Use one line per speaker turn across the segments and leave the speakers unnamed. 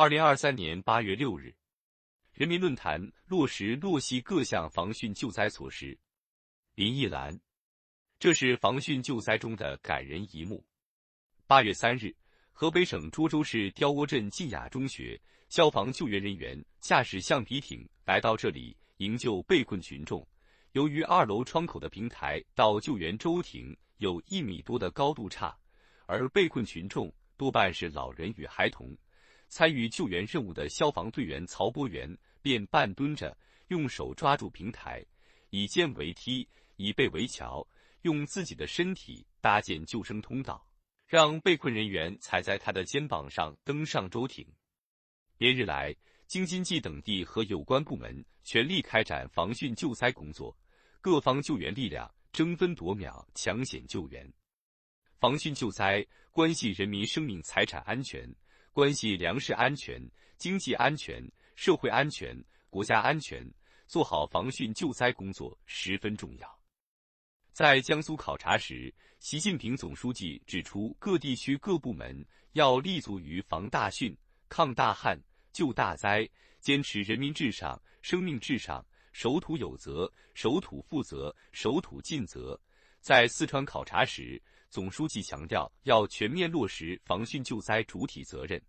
二零二三年八月六日，人民论坛落实洛西各项防汛救灾措施。林忆兰，这是防汛救灾中的感人一幕。八月三日，河北省涿州市刁窝镇晋雅中学消防救援人员驾驶橡皮艇来到这里营救被困群众。由于二楼窗口的平台到救援舟艇有一米多的高度差，而被困群众多半是老人与孩童。参与救援任务的消防队员曹博元便半蹲着，用手抓住平台，以肩为梯，以背为桥，用自己的身体搭建救生通道，让被困人员踩在他的肩膀上登上舟艇。连日来，京津冀等地和有关部门全力开展防汛救灾工作，各方救援力量争分夺秒抢险救援。防汛救灾关系人民生命财产安全。关系粮食安全、经济安全、社会安全、国家安全，做好防汛救灾工作十分重要。在江苏考察时，习近平总书记指出，各地区各部门要立足于防大汛、抗大旱、救大灾，坚持人民至上、生命至上，守土有责、守土负责、守土尽责。在四川考察时，总书记强调，要全面落实防汛救灾主体责任。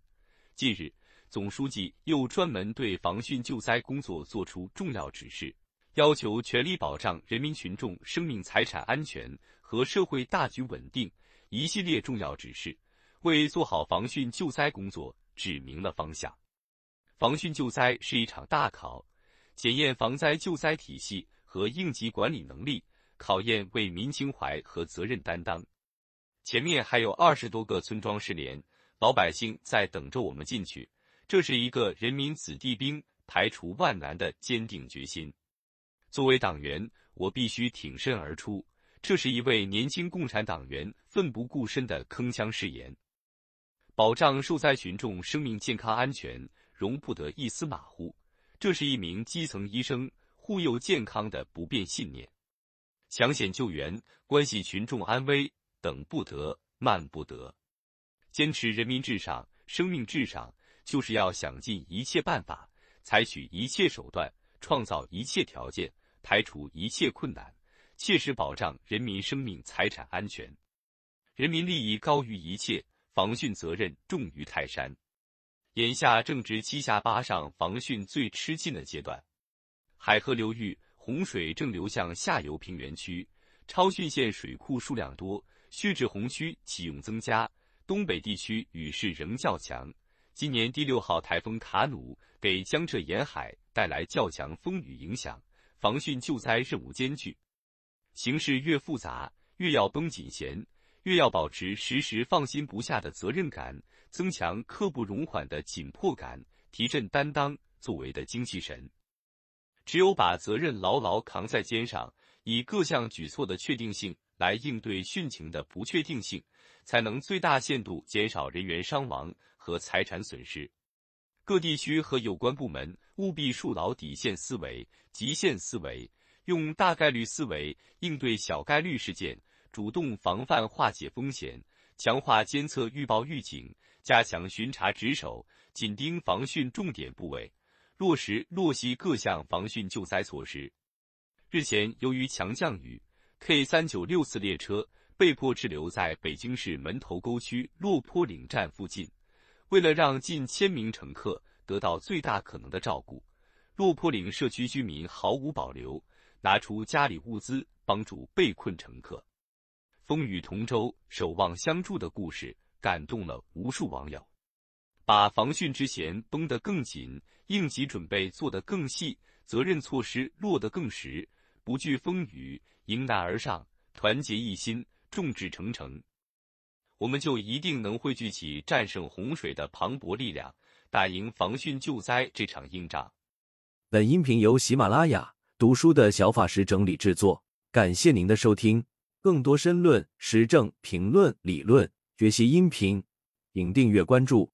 近日，总书记又专门对防汛救灾工作作出重要指示，要求全力保障人民群众生命财产安全和社会大局稳定一系列重要指示，为做好防汛救灾工作指明了方向。防汛救灾是一场大考，检验防灾救灾体系和应急管理能力，考验为民情怀和责任担当。前面还有二十多个村庄失联，老百姓在等着我们进去。这是一个人民子弟兵排除万难的坚定决心。作为党员，我必须挺身而出。这是一位年轻共产党员奋不顾身的铿锵誓言。保障受灾群众生命健康安全，容不得一丝马虎。这是一名基层医生护佑健康的不变信念。抢险救援关系群众安危。等不得，慢不得，坚持人民至上、生命至上，就是要想尽一切办法，采取一切手段，创造一切条件，排除一切困难，切实保障人民生命财产安全。人民利益高于一切，防汛责任重于泰山。眼下正值七下八上防汛最吃劲的阶段，海河流域洪水正流向下游平原区，超汛线水库数量多。蓄滞洪区启用增加，东北地区雨势仍较强。今年第六号台风卡努给江浙沿海带来较强风雨影响，防汛救灾任务艰巨。形势越复杂，越要绷紧弦，越要保持时时放心不下的责任感，增强刻不容缓的紧迫感，提振担当作为的精气神。只有把责任牢牢扛在肩上，以各项举措的确定性。来应对汛情的不确定性，才能最大限度减少人员伤亡和财产损失。各地区和有关部门务必树牢底线思维、极限思维，用大概率思维应对小概率事件，主动防范化解风险，强化监测预报预警，加强巡查值守，紧盯防汛重点部位，落实洛西各项防汛救灾措施。日前，由于强降雨。K 三九六次列车被迫滞留在北京市门头沟区落坡岭站附近。为了让近千名乘客得到最大可能的照顾，落坡岭社区居民毫无保留，拿出家里物资帮助被困乘客。风雨同舟、守望相助的故事感动了无数网友。把防汛之弦绷得更紧，应急准备做得更细，责任措施落得更实，不惧风雨。迎难而上，团结一心，众志成城，我们就一定能汇聚起战胜洪水的磅礴力量，打赢防汛救灾这场硬仗。
本音频由喜马拉雅读书的小法师整理制作，感谢您的收听。更多深论、时政评论、理论学习音频，请订阅关注。